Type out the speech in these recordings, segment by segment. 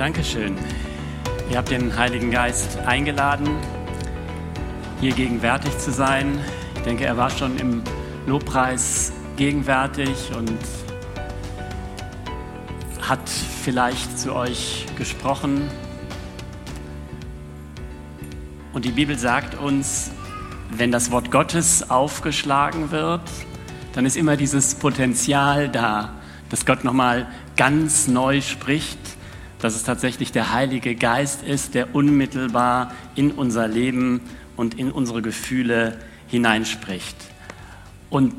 Dankeschön. Ihr habt den Heiligen Geist eingeladen, hier gegenwärtig zu sein. Ich denke, er war schon im Lobpreis gegenwärtig und hat vielleicht zu euch gesprochen. Und die Bibel sagt uns, wenn das Wort Gottes aufgeschlagen wird, dann ist immer dieses Potenzial da, dass Gott nochmal ganz neu spricht, dass es tatsächlich der Heilige Geist ist, der unmittelbar in unser Leben und in unsere Gefühle hineinspricht. Und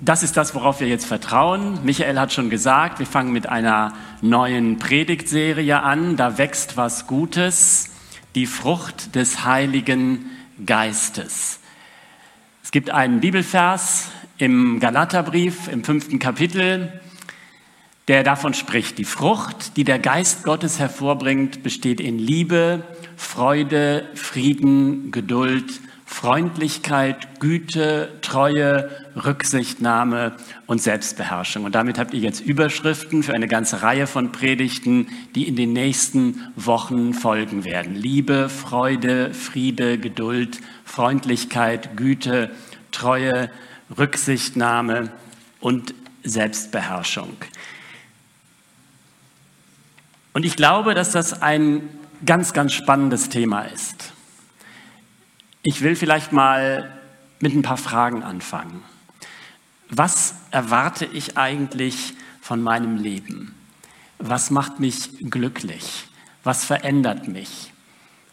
das ist das, worauf wir jetzt vertrauen. Michael hat schon gesagt, wir fangen mit einer neuen Predigtserie an. Da wächst was Gutes, die Frucht des Heiligen Geistes. Es gibt einen Bibelvers im Galaterbrief im fünften Kapitel, der davon spricht. Die Frucht, die der Geist Gottes hervorbringt, besteht in Liebe, Freude, Frieden, Geduld, Freundlichkeit, Güte, Treue, Rücksichtnahme und Selbstbeherrschung. Und damit habt ihr jetzt Überschriften für eine ganze Reihe von Predigten, die in den nächsten Wochen folgen werden. Liebe, Freude, Friede, Geduld, Freundlichkeit, Güte, Treue, Rücksichtnahme und Selbstbeherrschung. Und ich glaube, dass das ein ganz, ganz spannendes Thema ist. Ich will vielleicht mal mit ein paar Fragen anfangen. Was erwarte ich eigentlich von meinem Leben? Was macht mich glücklich? Was verändert mich?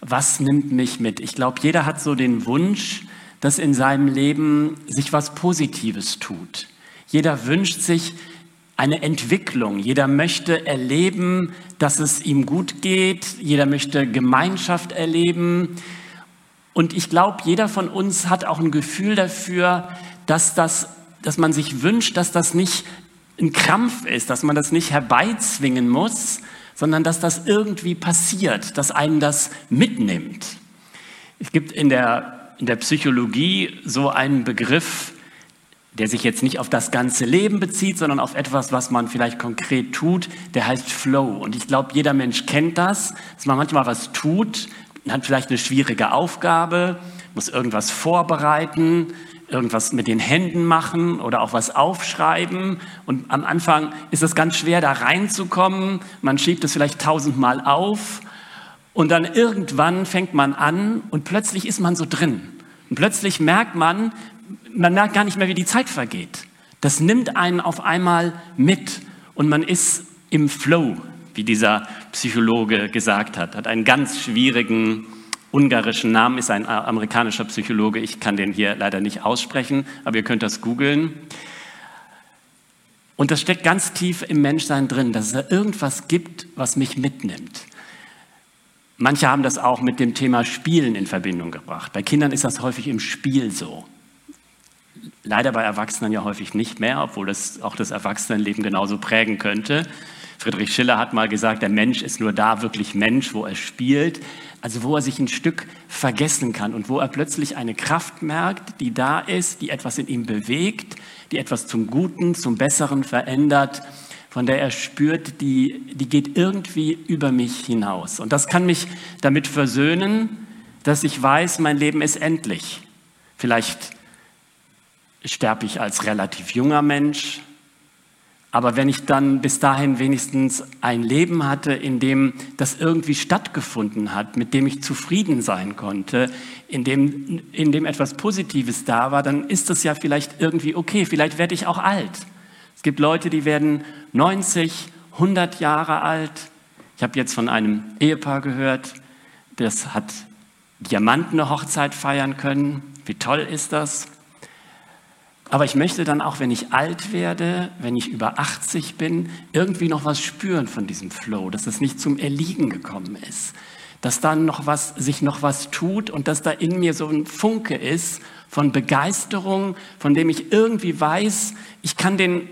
Was nimmt mich mit? Ich glaube, jeder hat so den Wunsch, dass in seinem Leben sich was Positives tut. Jeder wünscht sich, eine Entwicklung. Jeder möchte erleben, dass es ihm gut geht. Jeder möchte Gemeinschaft erleben. Und ich glaube, jeder von uns hat auch ein Gefühl dafür, dass, das, dass man sich wünscht, dass das nicht ein Krampf ist, dass man das nicht herbeizwingen muss, sondern dass das irgendwie passiert, dass einen das mitnimmt. Es gibt in der, in der Psychologie so einen Begriff, der sich jetzt nicht auf das ganze Leben bezieht, sondern auf etwas, was man vielleicht konkret tut, der heißt Flow. Und ich glaube, jeder Mensch kennt das, dass man manchmal was tut, hat vielleicht eine schwierige Aufgabe, muss irgendwas vorbereiten, irgendwas mit den Händen machen oder auch was aufschreiben. Und am Anfang ist es ganz schwer, da reinzukommen. Man schiebt es vielleicht tausendmal auf. Und dann irgendwann fängt man an und plötzlich ist man so drin. Und plötzlich merkt man, man merkt gar nicht mehr, wie die Zeit vergeht. Das nimmt einen auf einmal mit und man ist im Flow, wie dieser Psychologe gesagt hat. Hat einen ganz schwierigen ungarischen Namen, ist ein amerikanischer Psychologe. Ich kann den hier leider nicht aussprechen, aber ihr könnt das googeln. Und das steckt ganz tief im Menschsein drin, dass es da irgendwas gibt, was mich mitnimmt. Manche haben das auch mit dem Thema Spielen in Verbindung gebracht. Bei Kindern ist das häufig im Spiel so. Leider bei Erwachsenen ja häufig nicht mehr, obwohl das auch das Erwachsenenleben genauso prägen könnte. Friedrich Schiller hat mal gesagt, der Mensch ist nur da wirklich Mensch, wo er spielt, also wo er sich ein Stück vergessen kann und wo er plötzlich eine Kraft merkt, die da ist, die etwas in ihm bewegt, die etwas zum Guten, zum Besseren verändert, von der er spürt, die, die geht irgendwie über mich hinaus. Und das kann mich damit versöhnen, dass ich weiß, mein Leben ist endlich. Vielleicht sterbe ich als relativ junger Mensch. Aber wenn ich dann bis dahin wenigstens ein Leben hatte, in dem das irgendwie stattgefunden hat, mit dem ich zufrieden sein konnte, in dem, in dem etwas Positives da war, dann ist das ja vielleicht irgendwie okay. Vielleicht werde ich auch alt. Es gibt Leute, die werden 90, 100 Jahre alt. Ich habe jetzt von einem Ehepaar gehört, das hat Diamantene Hochzeit feiern können. Wie toll ist das? Aber ich möchte dann auch, wenn ich alt werde, wenn ich über 80 bin, irgendwie noch was spüren von diesem Flow, dass es nicht zum Erliegen gekommen ist, dass dann noch was, sich noch was tut und dass da in mir so ein Funke ist von Begeisterung, von dem ich irgendwie weiß, ich kann den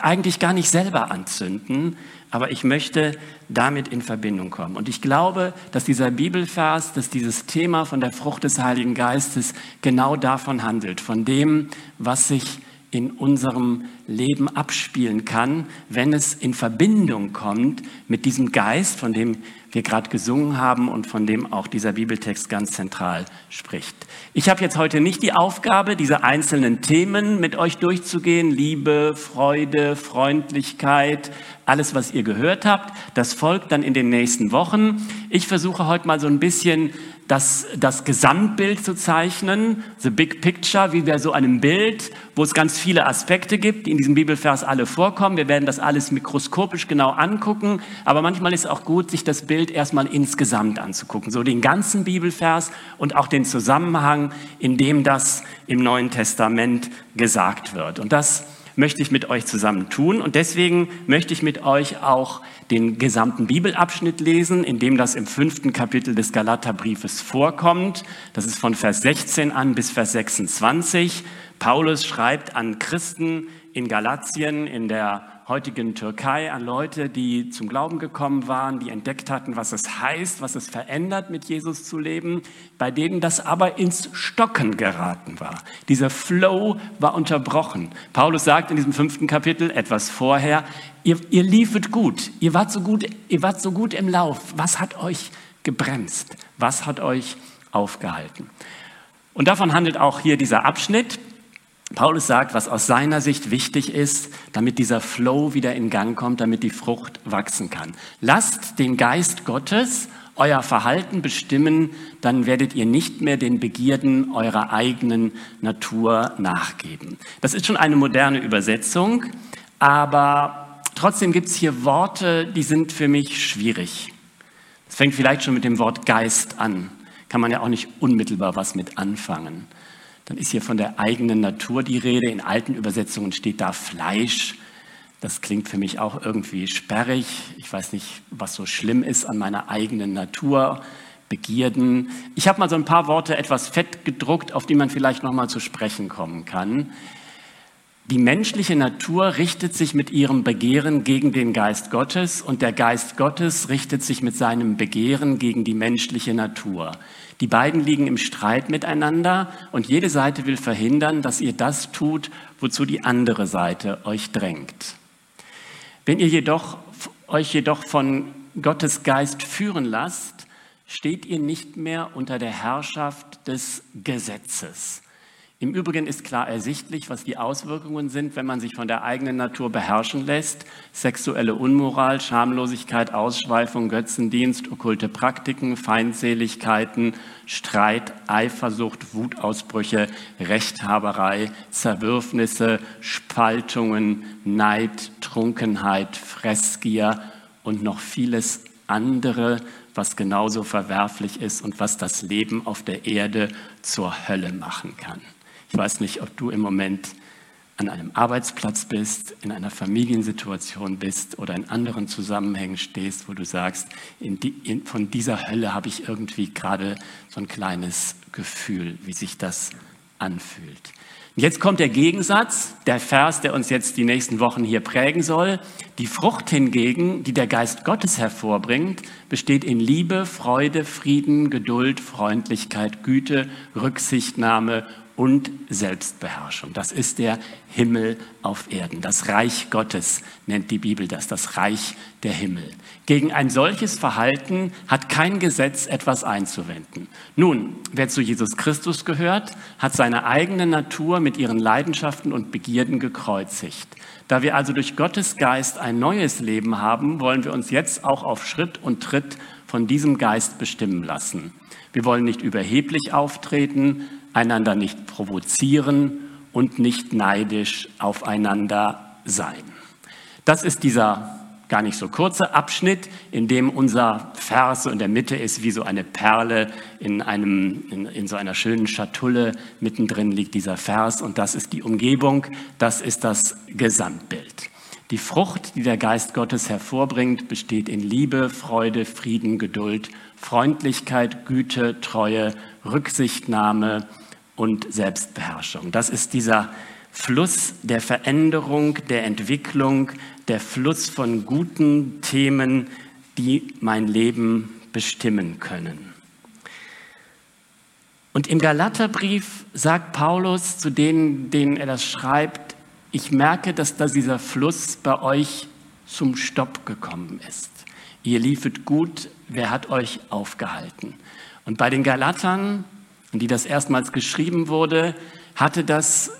eigentlich gar nicht selber anzünden, aber ich möchte damit in Verbindung kommen. Und ich glaube, dass dieser Bibelvers, dass dieses Thema von der Frucht des Heiligen Geistes genau davon handelt, von dem, was sich in unserem Leben abspielen kann, wenn es in Verbindung kommt mit diesem Geist, von dem wir gerade gesungen haben und von dem auch dieser Bibeltext ganz zentral spricht. Ich habe jetzt heute nicht die Aufgabe, diese einzelnen Themen mit euch durchzugehen. Liebe, Freude, Freundlichkeit, alles, was ihr gehört habt. Das folgt dann in den nächsten Wochen. Ich versuche heute mal so ein bisschen das, das Gesamtbild zu zeichnen, the big picture, wie bei so einem Bild, wo es ganz viele Aspekte gibt, die in diesem Bibelvers alle vorkommen. Wir werden das alles mikroskopisch genau angucken, aber manchmal ist es auch gut, sich das Bild erstmal insgesamt anzugucken, so den ganzen Bibelvers und auch den Zusammenhang, in dem das im Neuen Testament gesagt wird. Und das möchte ich mit euch zusammen tun. Und deswegen möchte ich mit euch auch den gesamten Bibelabschnitt lesen, in dem das im fünften Kapitel des Galaterbriefes vorkommt. Das ist von Vers 16 an bis Vers 26. Paulus schreibt an Christen in Galatien, in der heutigen Türkei an Leute, die zum Glauben gekommen waren, die entdeckt hatten, was es heißt, was es verändert, mit Jesus zu leben, bei denen das aber ins Stocken geraten war. Dieser Flow war unterbrochen. Paulus sagt in diesem fünften Kapitel etwas vorher, ihr, ihr liefet gut, ihr wart, so gut, ihr wart so gut im Lauf. Was hat euch gebremst? Was hat euch aufgehalten? Und davon handelt auch hier dieser Abschnitt. Paulus sagt, was aus seiner Sicht wichtig ist, damit dieser Flow wieder in Gang kommt, damit die Frucht wachsen kann. Lasst den Geist Gottes euer Verhalten bestimmen, dann werdet ihr nicht mehr den Begierden eurer eigenen Natur nachgeben. Das ist schon eine moderne Übersetzung, aber trotzdem gibt es hier Worte, die sind für mich schwierig. Es fängt vielleicht schon mit dem Wort Geist an. Kann man ja auch nicht unmittelbar was mit anfangen. Dann ist hier von der eigenen Natur die Rede. In alten Übersetzungen steht da Fleisch. Das klingt für mich auch irgendwie sperrig. Ich weiß nicht, was so schlimm ist an meiner eigenen Natur. Begierden. Ich habe mal so ein paar Worte etwas fett gedruckt, auf die man vielleicht noch mal zu sprechen kommen kann. Die menschliche Natur richtet sich mit ihrem Begehren gegen den Geist Gottes und der Geist Gottes richtet sich mit seinem Begehren gegen die menschliche Natur. Die beiden liegen im Streit miteinander und jede Seite will verhindern, dass ihr das tut, wozu die andere Seite euch drängt. Wenn ihr jedoch, euch jedoch von Gottes Geist führen lasst, steht ihr nicht mehr unter der Herrschaft des Gesetzes. Im Übrigen ist klar ersichtlich, was die Auswirkungen sind, wenn man sich von der eigenen Natur beherrschen lässt. Sexuelle Unmoral, Schamlosigkeit, Ausschweifung, Götzendienst, okkulte Praktiken, Feindseligkeiten, Streit, Eifersucht, Wutausbrüche, Rechthaberei, Zerwürfnisse, Spaltungen, Neid, Trunkenheit, Fressgier und noch vieles andere, was genauso verwerflich ist und was das Leben auf der Erde zur Hölle machen kann. Ich weiß nicht, ob du im Moment an einem Arbeitsplatz bist, in einer Familiensituation bist oder in anderen Zusammenhängen stehst, wo du sagst, in die, in, von dieser Hölle habe ich irgendwie gerade so ein kleines Gefühl, wie sich das anfühlt. Jetzt kommt der Gegensatz, der Vers, der uns jetzt die nächsten Wochen hier prägen soll. Die Frucht hingegen, die der Geist Gottes hervorbringt, besteht in Liebe, Freude, Frieden, Geduld, Freundlichkeit, Güte, Rücksichtnahme und Selbstbeherrschung. Das ist der Himmel auf Erden. Das Reich Gottes nennt die Bibel das, das Reich der Himmel. Gegen ein solches Verhalten hat kein Gesetz etwas einzuwenden. Nun, wer zu Jesus Christus gehört, hat seine eigene Natur mit ihren Leidenschaften und Begierden gekreuzigt. Da wir also durch Gottes Geist ein neues Leben haben, wollen wir uns jetzt auch auf Schritt und Tritt von diesem Geist bestimmen lassen. Wir wollen nicht überheblich auftreten, einander nicht provozieren und nicht neidisch aufeinander sein. Das ist dieser gar nicht so kurze Abschnitt, in dem unser Vers so in der Mitte ist, wie so eine Perle in, einem, in, in so einer schönen Schatulle. Mittendrin liegt dieser Vers und das ist die Umgebung, das ist das Gesamtbild. Die Frucht, die der Geist Gottes hervorbringt, besteht in Liebe, Freude, Frieden, Geduld, Freundlichkeit, Güte, Treue, Rücksichtnahme, und Selbstbeherrschung. Das ist dieser Fluss der Veränderung, der Entwicklung, der Fluss von guten Themen, die mein Leben bestimmen können. Und im Galaterbrief sagt Paulus zu denen, denen er das schreibt, ich merke, dass da dieser Fluss bei euch zum Stopp gekommen ist. Ihr liefet gut, wer hat euch aufgehalten? Und bei den Galatern, an die das erstmals geschrieben wurde, hatte das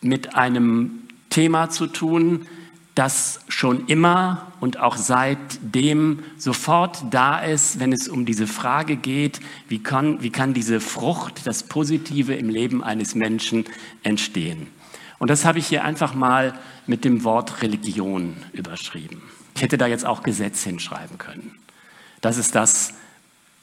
mit einem Thema zu tun, das schon immer und auch seitdem sofort da ist, wenn es um diese Frage geht, wie kann, wie kann diese Frucht, das Positive im Leben eines Menschen entstehen. Und das habe ich hier einfach mal mit dem Wort Religion überschrieben. Ich hätte da jetzt auch Gesetz hinschreiben können. Das ist das,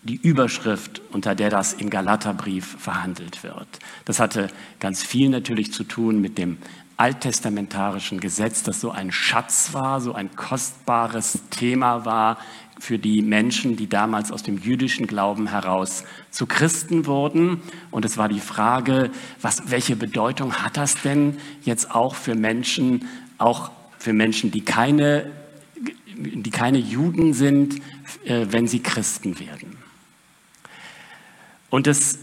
die Überschrift, unter der das im Galaterbrief verhandelt wird. Das hatte ganz viel natürlich zu tun mit dem alttestamentarischen Gesetz, das so ein Schatz war, so ein kostbares Thema war für die Menschen, die damals aus dem jüdischen Glauben heraus zu Christen wurden. Und es war die Frage, was, welche Bedeutung hat das denn jetzt auch für Menschen, auch für Menschen, die keine, die keine Juden sind, äh, wenn sie Christen werden? Und das,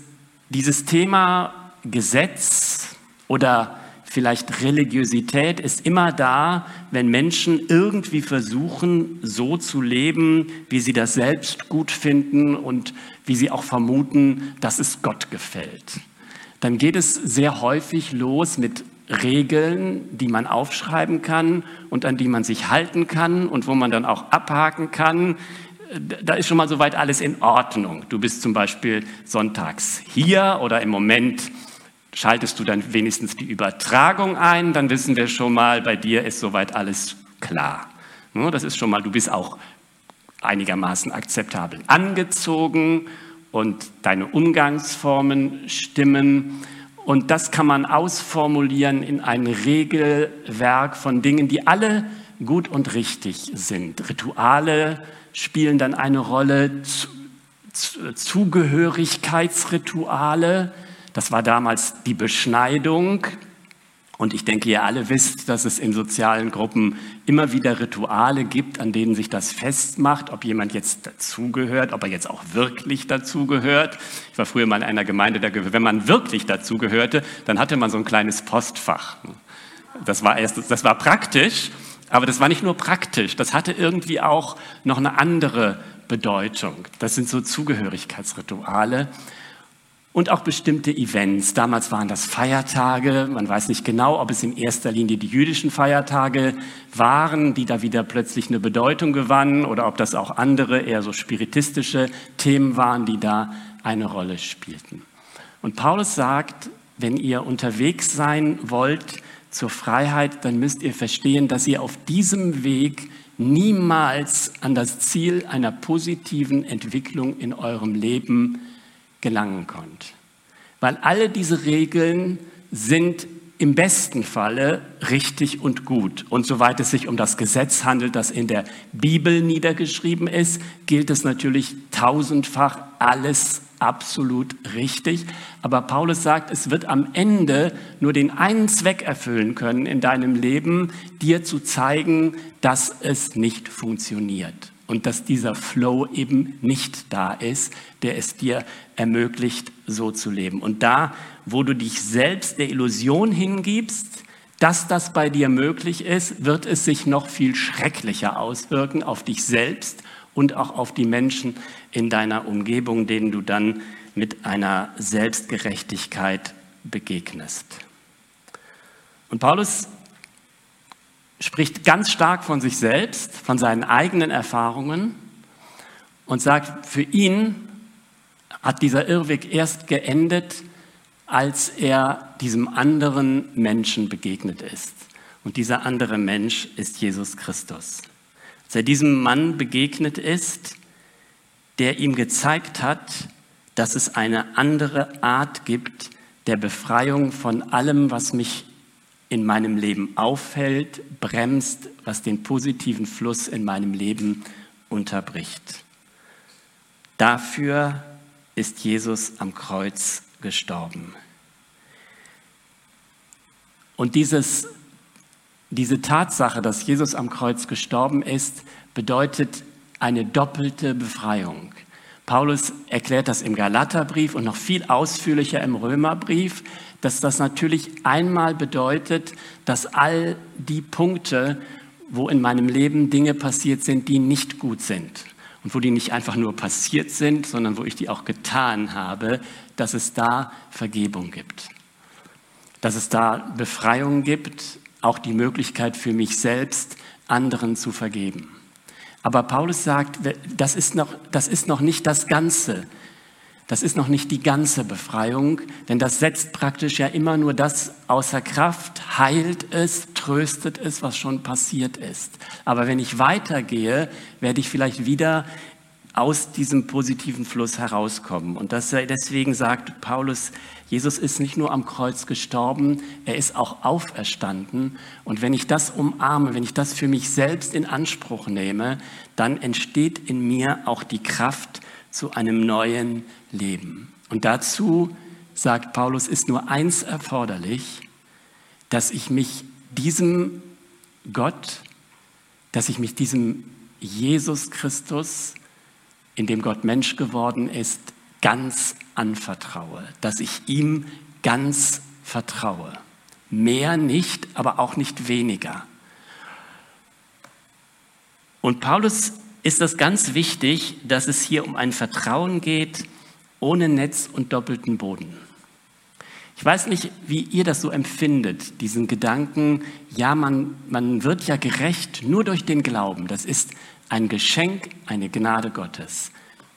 dieses Thema Gesetz oder vielleicht Religiosität ist immer da, wenn Menschen irgendwie versuchen, so zu leben, wie sie das selbst gut finden und wie sie auch vermuten, dass es Gott gefällt. Dann geht es sehr häufig los mit Regeln, die man aufschreiben kann und an die man sich halten kann und wo man dann auch abhaken kann. Da ist schon mal soweit alles in Ordnung. Du bist zum Beispiel sonntags hier oder im Moment Schaltest du dann wenigstens die Übertragung ein, dann wissen wir schon mal, bei dir ist soweit alles klar. Das ist schon mal, du bist auch einigermaßen akzeptabel angezogen und deine Umgangsformen stimmen. Und das kann man ausformulieren in ein Regelwerk von Dingen, die alle gut und richtig sind. Rituale spielen dann eine Rolle, Zugehörigkeitsrituale, das war damals die Beschneidung. Und ich denke, ihr alle wisst, dass es in sozialen Gruppen immer wieder Rituale gibt, an denen sich das festmacht, ob jemand jetzt dazugehört, ob er jetzt auch wirklich dazugehört. Ich war früher mal in einer Gemeinde, da, wenn man wirklich dazugehörte, dann hatte man so ein kleines Postfach. Das war, erst, das war praktisch, aber das war nicht nur praktisch, das hatte irgendwie auch noch eine andere Bedeutung. Das sind so Zugehörigkeitsrituale und auch bestimmte Events. Damals waren das Feiertage. Man weiß nicht genau, ob es in erster Linie die jüdischen Feiertage waren, die da wieder plötzlich eine Bedeutung gewannen oder ob das auch andere, eher so spiritistische Themen waren, die da eine Rolle spielten. Und Paulus sagt, wenn ihr unterwegs sein wollt zur Freiheit, dann müsst ihr verstehen, dass ihr auf diesem Weg niemals an das Ziel einer positiven Entwicklung in eurem Leben gelangen könnt. Weil alle diese Regeln sind im besten Falle richtig und gut. Und soweit es sich um das Gesetz handelt, das in der Bibel niedergeschrieben ist, gilt es natürlich tausendfach alles absolut richtig. Aber Paulus sagt, es wird am Ende nur den einen Zweck erfüllen können in deinem Leben, dir zu zeigen, dass es nicht funktioniert und dass dieser Flow eben nicht da ist, der es dir ermöglicht, so zu leben. Und da, wo du dich selbst der Illusion hingibst, dass das bei dir möglich ist, wird es sich noch viel schrecklicher auswirken auf dich selbst und auch auf die Menschen in deiner Umgebung, denen du dann mit einer Selbstgerechtigkeit begegnest. Und Paulus spricht ganz stark von sich selbst, von seinen eigenen Erfahrungen und sagt, für ihn hat dieser Irrweg erst geendet, als er diesem anderen Menschen begegnet ist. Und dieser andere Mensch ist Jesus Christus. Als er diesem Mann begegnet ist, der ihm gezeigt hat, dass es eine andere Art gibt der Befreiung von allem, was mich in meinem Leben auffällt, bremst, was den positiven Fluss in meinem Leben unterbricht. Dafür ist Jesus am Kreuz gestorben. Und dieses, diese Tatsache, dass Jesus am Kreuz gestorben ist, bedeutet eine doppelte Befreiung. Paulus erklärt das im Galaterbrief und noch viel ausführlicher im Römerbrief, dass das natürlich einmal bedeutet, dass all die Punkte, wo in meinem Leben Dinge passiert sind, die nicht gut sind und wo die nicht einfach nur passiert sind, sondern wo ich die auch getan habe, dass es da Vergebung gibt, dass es da Befreiung gibt, auch die Möglichkeit für mich selbst, anderen zu vergeben. Aber Paulus sagt, das ist noch, das ist noch nicht das Ganze. Das ist noch nicht die ganze Befreiung, denn das setzt praktisch ja immer nur das außer Kraft, heilt es, tröstet es, was schon passiert ist. Aber wenn ich weitergehe, werde ich vielleicht wieder aus diesem positiven Fluss herauskommen. Und das, deswegen sagt Paulus, Jesus ist nicht nur am Kreuz gestorben, er ist auch auferstanden. Und wenn ich das umarme, wenn ich das für mich selbst in Anspruch nehme, dann entsteht in mir auch die Kraft zu einem neuen Leben. Und dazu, sagt Paulus, ist nur eins erforderlich, dass ich mich diesem Gott, dass ich mich diesem Jesus Christus, in dem Gott Mensch geworden ist, ganz anvertraue, dass ich ihm ganz vertraue. Mehr nicht, aber auch nicht weniger. Und Paulus ist das ganz wichtig, dass es hier um ein Vertrauen geht, ohne Netz und doppelten Boden. Ich weiß nicht, wie ihr das so empfindet, diesen Gedanken, ja, man, man wird ja gerecht nur durch den Glauben. Das ist ein Geschenk, eine Gnade Gottes.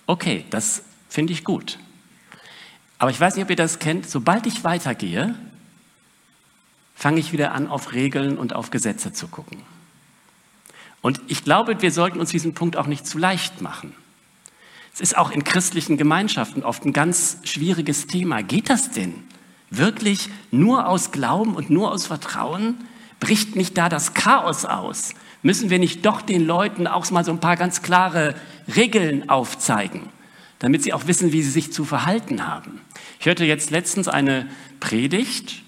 Okay, das finde ich gut. Aber ich weiß nicht, ob ihr das kennt, sobald ich weitergehe, fange ich wieder an, auf Regeln und auf Gesetze zu gucken. Und ich glaube, wir sollten uns diesen Punkt auch nicht zu leicht machen. Es ist auch in christlichen Gemeinschaften oft ein ganz schwieriges Thema. Geht das denn wirklich nur aus Glauben und nur aus Vertrauen? Bricht nicht da das Chaos aus? Müssen wir nicht doch den Leuten auch mal so ein paar ganz klare Regeln aufzeigen, damit sie auch wissen, wie sie sich zu verhalten haben? Ich hörte jetzt letztens eine Predigt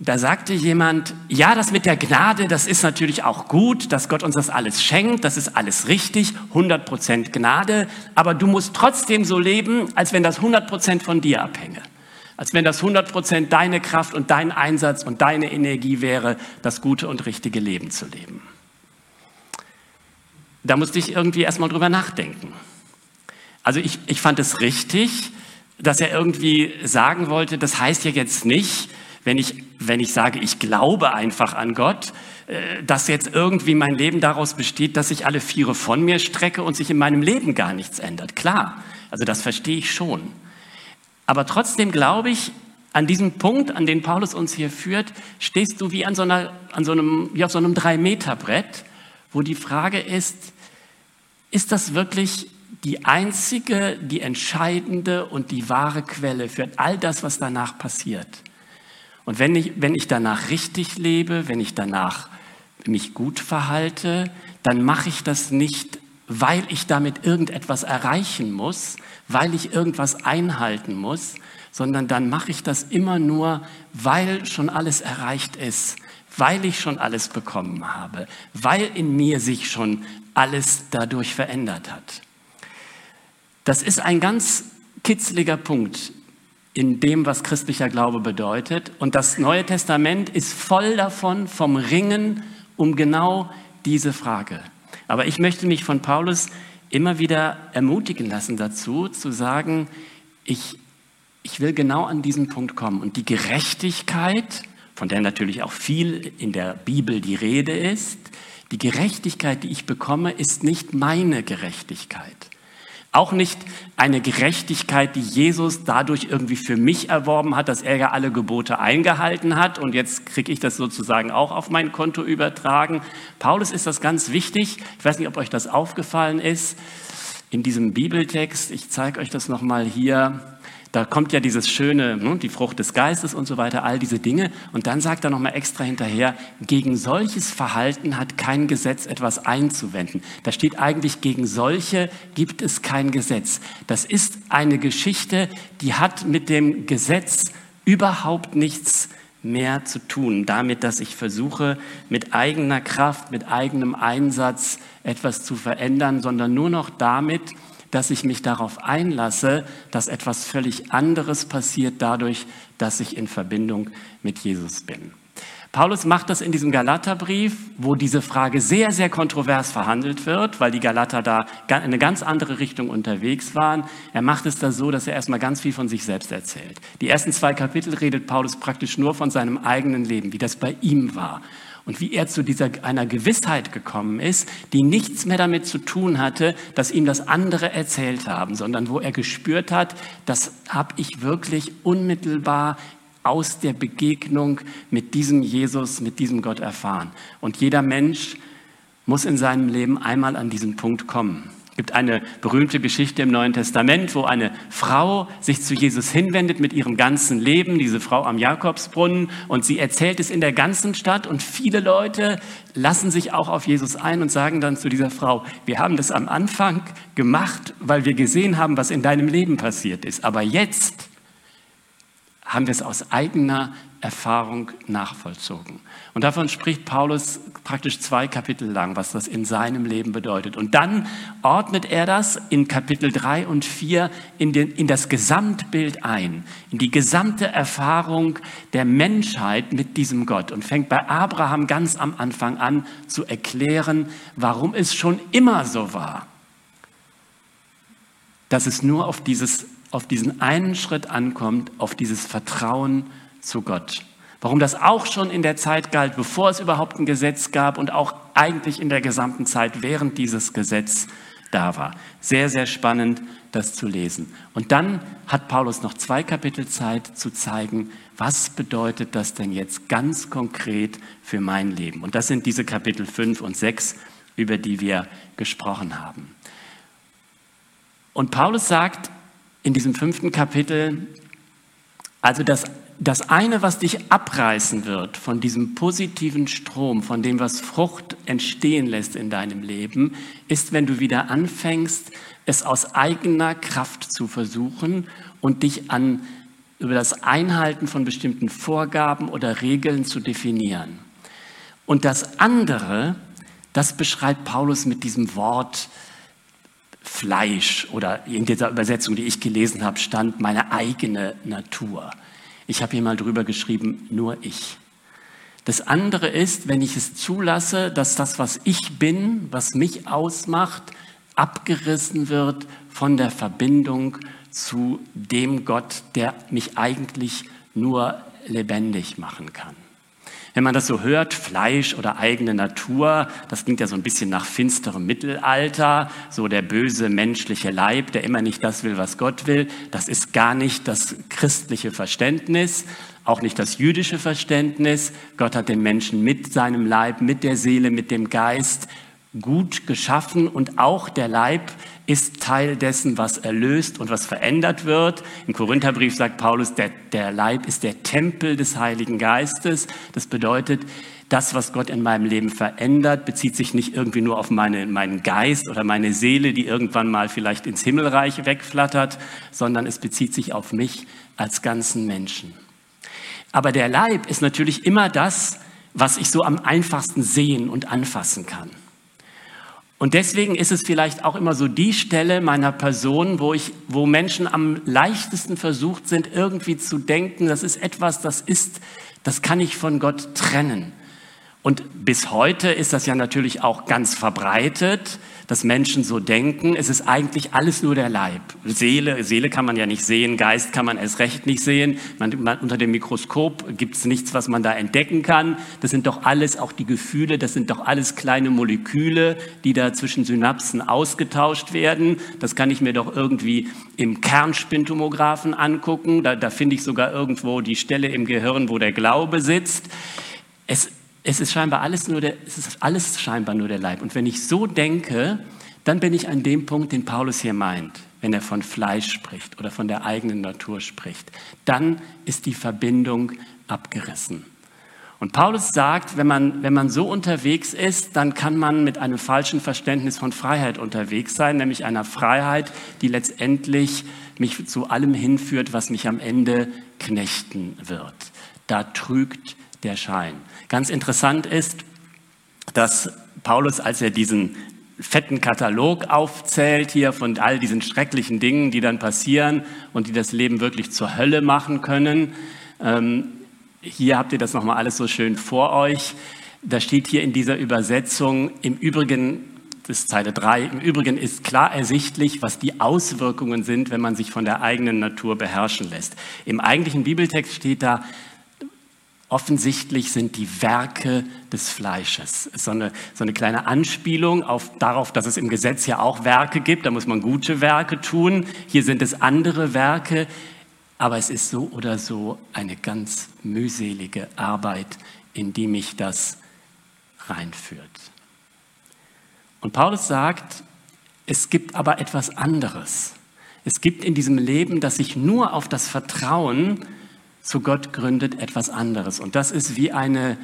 da sagte jemand, ja, das mit der Gnade, das ist natürlich auch gut, dass Gott uns das alles schenkt, das ist alles richtig, 100% Gnade, aber du musst trotzdem so leben, als wenn das 100% von dir abhänge. Als wenn das 100% deine Kraft und dein Einsatz und deine Energie wäre, das gute und richtige Leben zu leben. Da musste ich irgendwie erstmal drüber nachdenken. Also ich, ich fand es richtig, dass er irgendwie sagen wollte, das heißt ja jetzt nicht, wenn ich, wenn ich sage, ich glaube einfach an Gott, äh, dass jetzt irgendwie mein Leben daraus besteht, dass ich alle Viere von mir strecke und sich in meinem Leben gar nichts ändert. Klar, also das verstehe ich schon. Aber trotzdem glaube ich, an diesem Punkt, an den Paulus uns hier führt, stehst du wie, an so einer, an so einem, wie auf so einem Drei-Meter-Brett, wo die Frage ist, ist das wirklich die einzige, die entscheidende und die wahre Quelle für all das, was danach passiert? Und wenn ich, wenn ich danach richtig lebe, wenn ich danach mich gut verhalte, dann mache ich das nicht, weil ich damit irgendetwas erreichen muss, weil ich irgendwas einhalten muss, sondern dann mache ich das immer nur, weil schon alles erreicht ist, weil ich schon alles bekommen habe, weil in mir sich schon alles dadurch verändert hat. Das ist ein ganz kitzliger Punkt, in dem, was christlicher Glaube bedeutet. Und das Neue Testament ist voll davon, vom Ringen um genau diese Frage. Aber ich möchte mich von Paulus immer wieder ermutigen lassen dazu, zu sagen, ich, ich will genau an diesen Punkt kommen. Und die Gerechtigkeit, von der natürlich auch viel in der Bibel die Rede ist, die Gerechtigkeit, die ich bekomme, ist nicht meine Gerechtigkeit. Auch nicht eine Gerechtigkeit, die Jesus dadurch irgendwie für mich erworben hat, dass er ja alle Gebote eingehalten hat und jetzt kriege ich das sozusagen auch auf mein Konto übertragen. Paulus ist das ganz wichtig. Ich weiß nicht, ob euch das aufgefallen ist. In diesem Bibeltext, ich zeige euch das nochmal hier, da kommt ja dieses schöne, ne, die Frucht des Geistes und so weiter, all diese Dinge. Und dann sagt er nochmal extra hinterher, gegen solches Verhalten hat kein Gesetz etwas einzuwenden. Da steht eigentlich, gegen solche gibt es kein Gesetz. Das ist eine Geschichte, die hat mit dem Gesetz überhaupt nichts mehr zu tun. Damit, dass ich versuche, mit eigener Kraft, mit eigenem Einsatz etwas zu verändern, sondern nur noch damit, dass ich mich darauf einlasse, dass etwas völlig anderes passiert dadurch, dass ich in Verbindung mit Jesus bin. Paulus macht das in diesem Galaterbrief, wo diese Frage sehr, sehr kontrovers verhandelt wird, weil die Galater da in eine ganz andere Richtung unterwegs waren. Er macht es da so, dass er erstmal ganz viel von sich selbst erzählt. Die ersten zwei Kapitel redet Paulus praktisch nur von seinem eigenen Leben, wie das bei ihm war und wie er zu dieser einer Gewissheit gekommen ist, die nichts mehr damit zu tun hatte, dass ihm das andere erzählt haben, sondern wo er gespürt hat, das habe ich wirklich unmittelbar aus der Begegnung mit diesem Jesus, mit diesem Gott erfahren. Und jeder Mensch muss in seinem Leben einmal an diesen Punkt kommen. Es gibt eine berühmte Geschichte im Neuen Testament, wo eine Frau sich zu Jesus hinwendet mit ihrem ganzen Leben, diese Frau am Jakobsbrunnen, und sie erzählt es in der ganzen Stadt und viele Leute lassen sich auch auf Jesus ein und sagen dann zu dieser Frau, wir haben das am Anfang gemacht, weil wir gesehen haben, was in deinem Leben passiert ist, aber jetzt haben wir es aus eigener Erfahrung nachvollzogen. Und davon spricht Paulus praktisch zwei Kapitel lang, was das in seinem Leben bedeutet. Und dann ordnet er das in Kapitel 3 und 4 in, den, in das Gesamtbild ein, in die gesamte Erfahrung der Menschheit mit diesem Gott und fängt bei Abraham ganz am Anfang an zu erklären, warum es schon immer so war, dass es nur auf dieses auf diesen einen Schritt ankommt, auf dieses Vertrauen zu Gott. Warum das auch schon in der Zeit galt, bevor es überhaupt ein Gesetz gab und auch eigentlich in der gesamten Zeit, während dieses Gesetz da war. Sehr, sehr spannend, das zu lesen. Und dann hat Paulus noch zwei Kapitel Zeit zu zeigen, was bedeutet das denn jetzt ganz konkret für mein Leben. Und das sind diese Kapitel 5 und 6, über die wir gesprochen haben. Und Paulus sagt, in diesem fünften Kapitel, also das, das eine, was dich abreißen wird von diesem positiven Strom, von dem, was Frucht entstehen lässt in deinem Leben, ist, wenn du wieder anfängst, es aus eigener Kraft zu versuchen und dich an über das Einhalten von bestimmten Vorgaben oder Regeln zu definieren. Und das andere, das beschreibt Paulus mit diesem Wort Fleisch oder in dieser Übersetzung, die ich gelesen habe, stand meine eigene Natur. Ich habe hier mal drüber geschrieben, nur ich. Das andere ist, wenn ich es zulasse, dass das, was ich bin, was mich ausmacht, abgerissen wird von der Verbindung zu dem Gott, der mich eigentlich nur lebendig machen kann. Wenn man das so hört, Fleisch oder eigene Natur, das klingt ja so ein bisschen nach finsterem Mittelalter, so der böse menschliche Leib, der immer nicht das will, was Gott will. Das ist gar nicht das christliche Verständnis, auch nicht das jüdische Verständnis. Gott hat den Menschen mit seinem Leib, mit der Seele, mit dem Geist gut geschaffen und auch der Leib ist Teil dessen, was erlöst und was verändert wird. Im Korintherbrief sagt Paulus, der, der Leib ist der Tempel des Heiligen Geistes. Das bedeutet, das, was Gott in meinem Leben verändert, bezieht sich nicht irgendwie nur auf meine, meinen Geist oder meine Seele, die irgendwann mal vielleicht ins Himmelreich wegflattert, sondern es bezieht sich auf mich als ganzen Menschen. Aber der Leib ist natürlich immer das, was ich so am einfachsten sehen und anfassen kann. Und deswegen ist es vielleicht auch immer so die Stelle meiner Person, wo ich, wo Menschen am leichtesten versucht sind, irgendwie zu denken, das ist etwas, das ist, das kann ich von Gott trennen. Und bis heute ist das ja natürlich auch ganz verbreitet, dass Menschen so denken, es ist eigentlich alles nur der Leib. Seele, Seele kann man ja nicht sehen, Geist kann man erst recht nicht sehen. Man, man, unter dem Mikroskop gibt es nichts, was man da entdecken kann. Das sind doch alles, auch die Gefühle, das sind doch alles kleine Moleküle, die da zwischen Synapsen ausgetauscht werden. Das kann ich mir doch irgendwie im Kernspintomographen angucken. Da, da finde ich sogar irgendwo die Stelle im Gehirn, wo der Glaube sitzt. Es es ist scheinbar alles nur der, es ist alles scheinbar nur der Leib. Und wenn ich so denke, dann bin ich an dem Punkt, den Paulus hier meint, wenn er von Fleisch spricht oder von der eigenen Natur spricht. Dann ist die Verbindung abgerissen. Und Paulus sagt, wenn man, wenn man so unterwegs ist, dann kann man mit einem falschen Verständnis von Freiheit unterwegs sein, nämlich einer Freiheit, die letztendlich mich zu allem hinführt, was mich am Ende knechten wird. Da trügt der Schein. Ganz interessant ist, dass Paulus, als er diesen fetten Katalog aufzählt hier von all diesen schrecklichen Dingen, die dann passieren und die das Leben wirklich zur Hölle machen können. Ähm, hier habt ihr das nochmal alles so schön vor euch. Da steht hier in dieser Übersetzung, im Übrigen, das ist Zeile 3, im Übrigen ist klar ersichtlich, was die Auswirkungen sind, wenn man sich von der eigenen Natur beherrschen lässt. Im eigentlichen Bibeltext steht da, offensichtlich sind die Werke des Fleisches. So eine, so eine kleine Anspielung auf, darauf, dass es im Gesetz ja auch Werke gibt. Da muss man gute Werke tun. Hier sind es andere Werke. Aber es ist so oder so eine ganz mühselige Arbeit, in die mich das reinführt. Und Paulus sagt, es gibt aber etwas anderes. Es gibt in diesem Leben, das sich nur auf das Vertrauen zu Gott gründet, etwas anderes. Und das ist wie eine,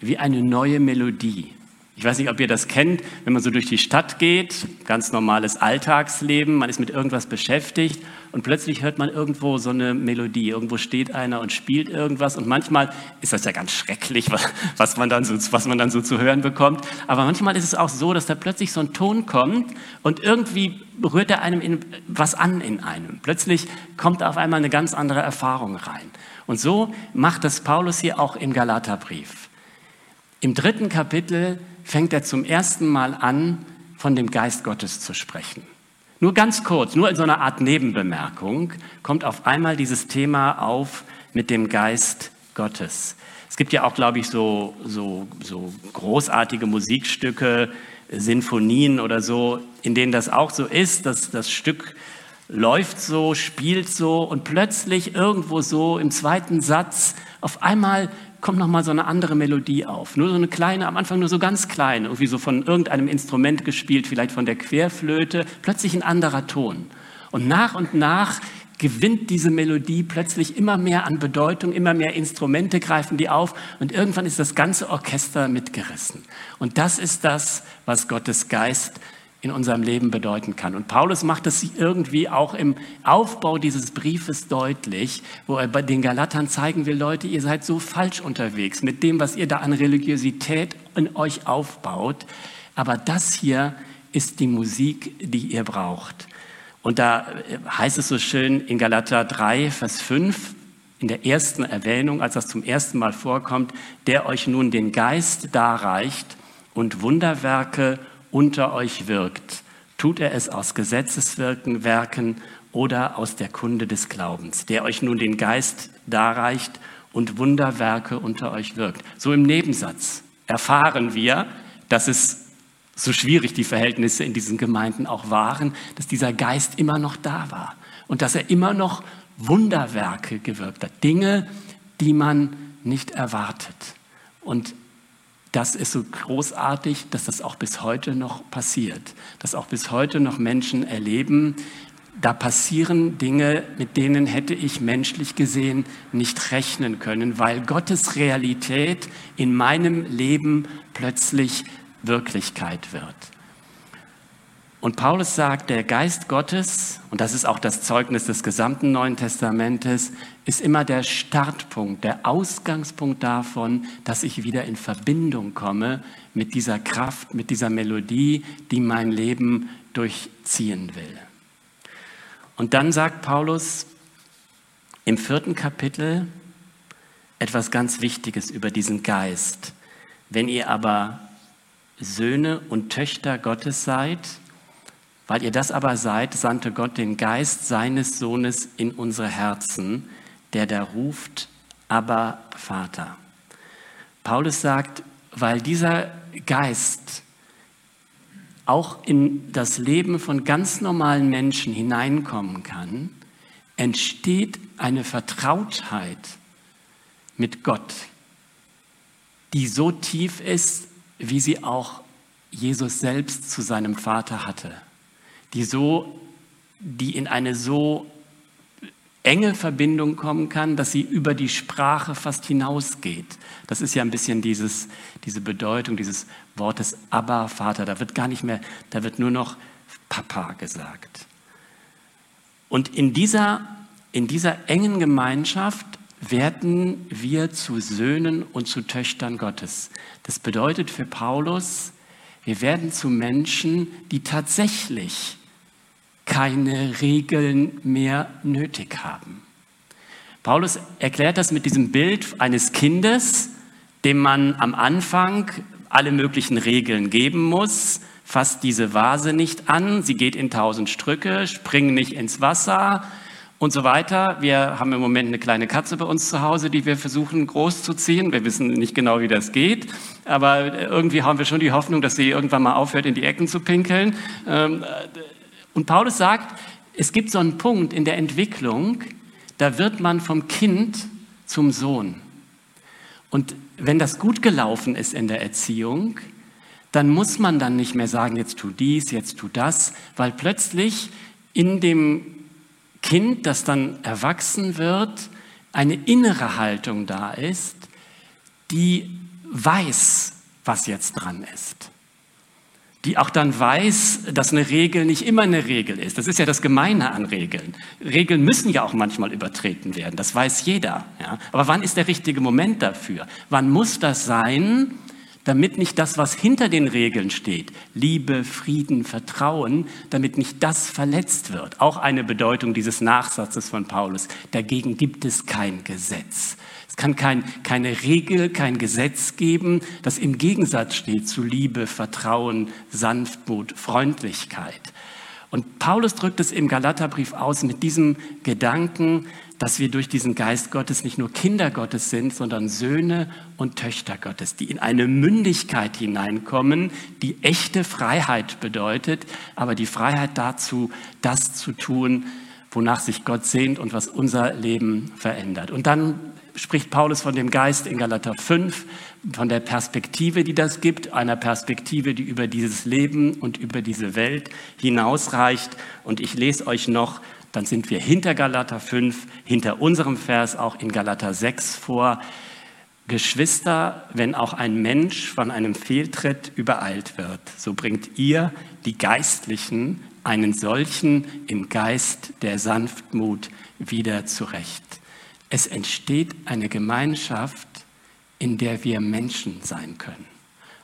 wie eine neue Melodie. Ich weiß nicht, ob ihr das kennt, wenn man so durch die Stadt geht, ganz normales Alltagsleben, man ist mit irgendwas beschäftigt und plötzlich hört man irgendwo so eine Melodie, irgendwo steht einer und spielt irgendwas und manchmal ist das ja ganz schrecklich, was man dann so, was man dann so zu hören bekommt, aber manchmal ist es auch so, dass da plötzlich so ein Ton kommt und irgendwie berührt er einem in, was an in einem. Plötzlich kommt auf einmal eine ganz andere Erfahrung rein. Und so macht das Paulus hier auch im Galaterbrief. Im dritten Kapitel fängt er zum ersten Mal an, von dem Geist Gottes zu sprechen. Nur ganz kurz, nur in so einer Art Nebenbemerkung, kommt auf einmal dieses Thema auf mit dem Geist Gottes. Es gibt ja auch, glaube ich, so, so, so großartige Musikstücke, Sinfonien oder so, in denen das auch so ist, dass das Stück läuft so, spielt so und plötzlich irgendwo so im zweiten Satz auf einmal kommt noch mal so eine andere Melodie auf. Nur so eine kleine, am Anfang nur so ganz klein, irgendwie so von irgendeinem Instrument gespielt, vielleicht von der Querflöte, plötzlich ein anderer Ton. Und nach und nach gewinnt diese Melodie plötzlich immer mehr an Bedeutung, immer mehr Instrumente greifen die auf und irgendwann ist das ganze Orchester mitgerissen. Und das ist das, was Gottes Geist in unserem Leben bedeuten kann. Und Paulus macht es irgendwie auch im Aufbau dieses Briefes deutlich, wo er bei den Galatern zeigen will, Leute, ihr seid so falsch unterwegs mit dem, was ihr da an Religiosität in euch aufbaut. Aber das hier ist die Musik, die ihr braucht. Und da heißt es so schön in Galater 3, Vers 5, in der ersten Erwähnung, als das zum ersten Mal vorkommt, der euch nun den Geist darreicht und Wunderwerke unter euch wirkt, tut er es aus Gesetzeswirken, Werken oder aus der Kunde des Glaubens, der euch nun den Geist darreicht und Wunderwerke unter euch wirkt. So im Nebensatz erfahren wir, dass es so schwierig die Verhältnisse in diesen Gemeinden auch waren, dass dieser Geist immer noch da war und dass er immer noch Wunderwerke gewirkt hat, Dinge, die man nicht erwartet. Und das ist so großartig, dass das auch bis heute noch passiert, dass auch bis heute noch Menschen erleben, da passieren Dinge, mit denen hätte ich menschlich gesehen nicht rechnen können, weil Gottes Realität in meinem Leben plötzlich Wirklichkeit wird. Und Paulus sagt, der Geist Gottes, und das ist auch das Zeugnis des gesamten Neuen Testamentes, ist immer der Startpunkt, der Ausgangspunkt davon, dass ich wieder in Verbindung komme mit dieser Kraft, mit dieser Melodie, die mein Leben durchziehen will. Und dann sagt Paulus im vierten Kapitel etwas ganz Wichtiges über diesen Geist. Wenn ihr aber Söhne und Töchter Gottes seid, weil ihr das aber seid, sandte Gott den Geist seines Sohnes in unsere Herzen, der da ruft, aber Vater. Paulus sagt, weil dieser Geist auch in das Leben von ganz normalen Menschen hineinkommen kann, entsteht eine Vertrautheit mit Gott, die so tief ist, wie sie auch Jesus selbst zu seinem Vater hatte die so, die in eine so enge Verbindung kommen kann, dass sie über die Sprache fast hinausgeht. Das ist ja ein bisschen dieses, diese Bedeutung dieses Wortes Abba, Vater. Da wird gar nicht mehr, da wird nur noch Papa gesagt. Und in dieser, in dieser engen Gemeinschaft werden wir zu Söhnen und zu Töchtern Gottes. Das bedeutet für Paulus, Wir werden zu Menschen, die tatsächlich keine Regeln mehr nötig haben. Paulus erklärt das mit diesem Bild eines Kindes, dem man am Anfang alle möglichen Regeln geben muss. Fasst diese Vase nicht an, sie geht in tausend Strücke, spring nicht ins Wasser und so weiter. Wir haben im Moment eine kleine Katze bei uns zu Hause, die wir versuchen groß zu ziehen. Wir wissen nicht genau, wie das geht, aber irgendwie haben wir schon die Hoffnung, dass sie irgendwann mal aufhört, in die Ecken zu pinkeln. Und Paulus sagt, es gibt so einen Punkt in der Entwicklung, da wird man vom Kind zum Sohn. Und wenn das gut gelaufen ist in der Erziehung, dann muss man dann nicht mehr sagen, jetzt tu dies, jetzt tu das, weil plötzlich in dem Kind, das dann erwachsen wird, eine innere Haltung da ist, die weiß, was jetzt dran ist die auch dann weiß, dass eine Regel nicht immer eine Regel ist. Das ist ja das Gemeine an Regeln. Regeln müssen ja auch manchmal übertreten werden, das weiß jeder. Ja? Aber wann ist der richtige Moment dafür? Wann muss das sein, damit nicht das, was hinter den Regeln steht, Liebe, Frieden, Vertrauen, damit nicht das verletzt wird. Auch eine Bedeutung dieses Nachsatzes von Paulus. Dagegen gibt es kein Gesetz. Es kann kein, keine Regel, kein Gesetz geben, das im Gegensatz steht zu Liebe, Vertrauen, Sanftmut, Freundlichkeit. Und Paulus drückt es im Galaterbrief aus mit diesem Gedanken, dass wir durch diesen Geist Gottes nicht nur Kinder Gottes sind, sondern Söhne und Töchter Gottes, die in eine Mündigkeit hineinkommen, die echte Freiheit bedeutet, aber die Freiheit dazu, das zu tun, wonach sich Gott sehnt und was unser Leben verändert. Und dann spricht Paulus von dem Geist in Galater 5, von der Perspektive, die das gibt, einer Perspektive, die über dieses Leben und über diese Welt hinausreicht. Und ich lese euch noch, dann sind wir hinter Galater 5, hinter unserem Vers auch in Galater 6 vor. Geschwister, wenn auch ein Mensch von einem Fehltritt übereilt wird, so bringt ihr, die Geistlichen, einen solchen im Geist der Sanftmut wieder zurecht. Es entsteht eine Gemeinschaft, in der wir Menschen sein können.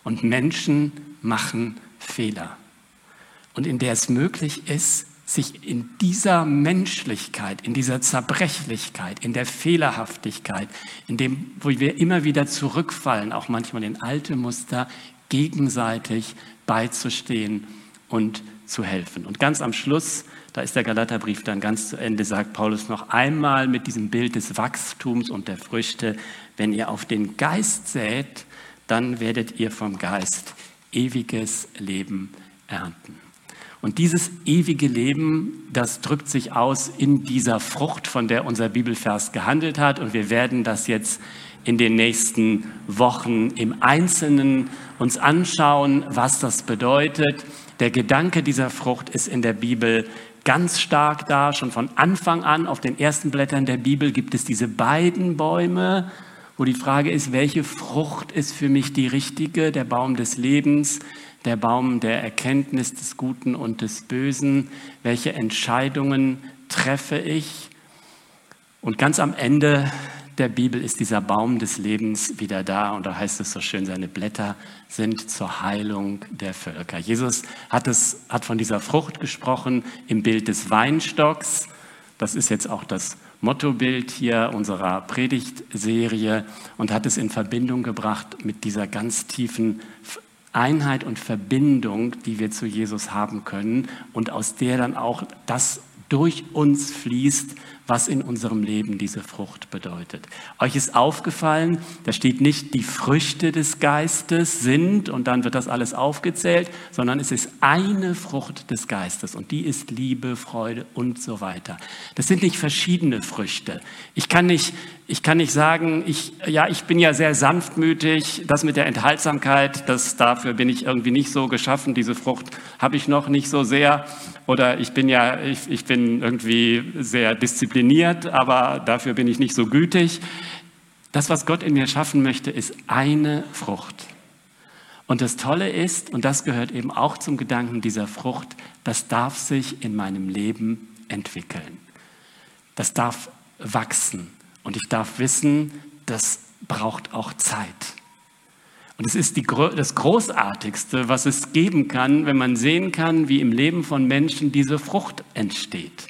Und Menschen machen Fehler. Und in der es möglich ist, sich in dieser Menschlichkeit, in dieser Zerbrechlichkeit, in der Fehlerhaftigkeit, in dem, wo wir immer wieder zurückfallen, auch manchmal in alte Muster, gegenseitig beizustehen und zu helfen. Und ganz am Schluss da ist der Galaterbrief dann ganz zu Ende, sagt Paulus noch einmal mit diesem Bild des Wachstums und der Früchte, wenn ihr auf den Geist sät, dann werdet ihr vom Geist ewiges Leben ernten. Und dieses ewige Leben, das drückt sich aus in dieser Frucht, von der unser Bibelvers gehandelt hat. Und wir werden das jetzt in den nächsten Wochen im Einzelnen uns anschauen, was das bedeutet. Der Gedanke dieser Frucht ist in der Bibel ganz stark da. Schon von Anfang an auf den ersten Blättern der Bibel gibt es diese beiden Bäume, wo die Frage ist, welche Frucht ist für mich die richtige? Der Baum des Lebens, der Baum der Erkenntnis des Guten und des Bösen. Welche Entscheidungen treffe ich? Und ganz am Ende der Bibel ist dieser Baum des Lebens wieder da und da heißt es so schön, seine Blätter sind zur Heilung der Völker. Jesus hat, es, hat von dieser Frucht gesprochen im Bild des Weinstocks. Das ist jetzt auch das Mottobild hier unserer Predigtserie und hat es in Verbindung gebracht mit dieser ganz tiefen Einheit und Verbindung, die wir zu Jesus haben können und aus der dann auch das durch uns fließt, was in unserem Leben diese Frucht bedeutet. Euch ist aufgefallen, da steht nicht, die Früchte des Geistes sind und dann wird das alles aufgezählt, sondern es ist eine Frucht des Geistes und die ist Liebe, Freude und so weiter. Das sind nicht verschiedene Früchte. Ich kann nicht, ich kann nicht sagen, ich, ja, ich bin ja sehr sanftmütig, das mit der Enthaltsamkeit, das, dafür bin ich irgendwie nicht so geschaffen, diese Frucht habe ich noch nicht so sehr. Oder ich bin ja, ich, ich bin irgendwie sehr diszipliniert, aber dafür bin ich nicht so gütig. Das, was Gott in mir schaffen möchte, ist eine Frucht. Und das Tolle ist, und das gehört eben auch zum Gedanken dieser Frucht, das darf sich in meinem Leben entwickeln. Das darf wachsen. Und ich darf wissen, das braucht auch Zeit. Und es ist die, das Großartigste, was es geben kann, wenn man sehen kann, wie im Leben von Menschen diese Frucht entsteht.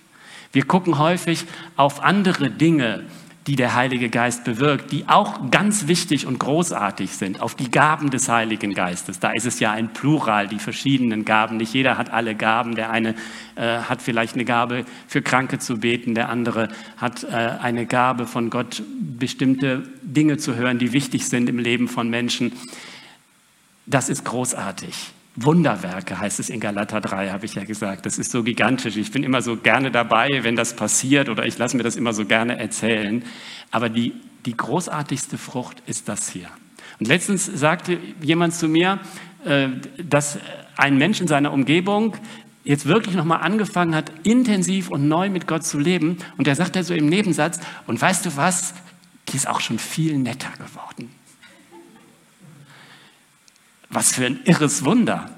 Wir gucken häufig auf andere Dinge, die der Heilige Geist bewirkt, die auch ganz wichtig und großartig sind, auf die Gaben des Heiligen Geistes. Da ist es ja ein Plural, die verschiedenen Gaben. Nicht jeder hat alle Gaben. Der eine äh, hat vielleicht eine Gabe, für Kranke zu beten, der andere hat äh, eine Gabe von Gott, bestimmte Dinge zu hören, die wichtig sind im Leben von Menschen. Das ist großartig. Wunderwerke heißt es in Galater 3, habe ich ja gesagt. Das ist so gigantisch. Ich bin immer so gerne dabei, wenn das passiert oder ich lasse mir das immer so gerne erzählen. Aber die, die großartigste Frucht ist das hier. Und letztens sagte jemand zu mir, äh, dass ein Mensch in seiner Umgebung jetzt wirklich nochmal angefangen hat, intensiv und neu mit Gott zu leben. Und er sagt er so im Nebensatz, und weißt du was, die ist auch schon viel netter geworden. Was für ein irres Wunder,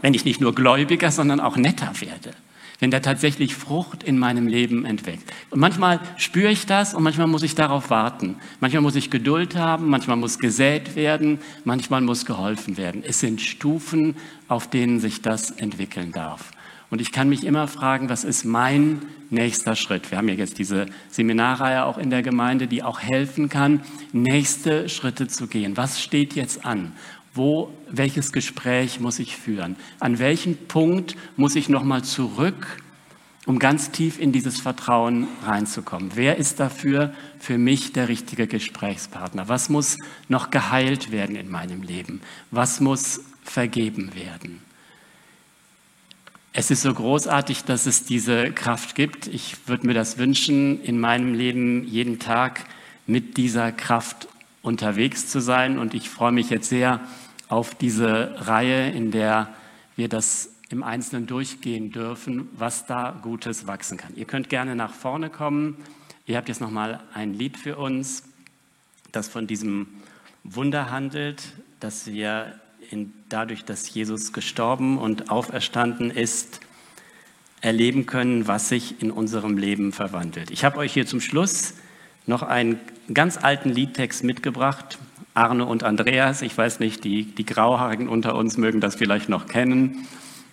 wenn ich nicht nur gläubiger, sondern auch netter werde. Wenn da tatsächlich Frucht in meinem Leben entweckt. Und manchmal spüre ich das und manchmal muss ich darauf warten. Manchmal muss ich Geduld haben, manchmal muss gesät werden, manchmal muss geholfen werden. Es sind Stufen, auf denen sich das entwickeln darf. Und ich kann mich immer fragen, was ist mein nächster Schritt? Wir haben ja jetzt diese Seminarreihe auch in der Gemeinde, die auch helfen kann, nächste Schritte zu gehen. Was steht jetzt an? Wo, welches Gespräch muss ich führen? An welchen Punkt muss ich nochmal zurück, um ganz tief in dieses Vertrauen reinzukommen? Wer ist dafür für mich der richtige Gesprächspartner? Was muss noch geheilt werden in meinem Leben? Was muss vergeben werden? Es ist so großartig, dass es diese Kraft gibt. Ich würde mir das wünschen, in meinem Leben jeden Tag mit dieser Kraft unterwegs zu sein. Und ich freue mich jetzt sehr auf diese Reihe, in der wir das im Einzelnen durchgehen dürfen, was da Gutes wachsen kann. Ihr könnt gerne nach vorne kommen. Ihr habt jetzt noch mal ein Lied für uns, das von diesem Wunder handelt, dass wir in, dadurch, dass Jesus gestorben und auferstanden ist, erleben können, was sich in unserem Leben verwandelt. Ich habe euch hier zum Schluss noch einen ganz alten Liedtext mitgebracht. Arne und Andreas, ich weiß nicht, die, die Grauhaarigen unter uns mögen das vielleicht noch kennen.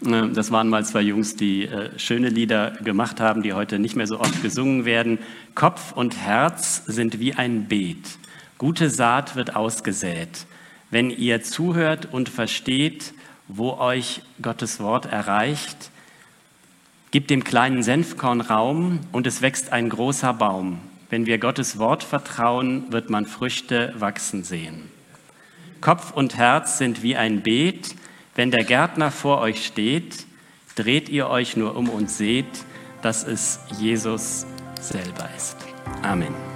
Äh, das waren mal zwei Jungs, die äh, schöne Lieder gemacht haben, die heute nicht mehr so oft gesungen werden. Kopf und Herz sind wie ein Beet. Gute Saat wird ausgesät. Wenn ihr zuhört und versteht, wo euch Gottes Wort erreicht, gibt dem kleinen Senfkorn Raum und es wächst ein großer Baum. Wenn wir Gottes Wort vertrauen, wird man Früchte wachsen sehen. Kopf und Herz sind wie ein Beet. Wenn der Gärtner vor euch steht, dreht ihr euch nur um und seht, dass es Jesus selber ist. Amen.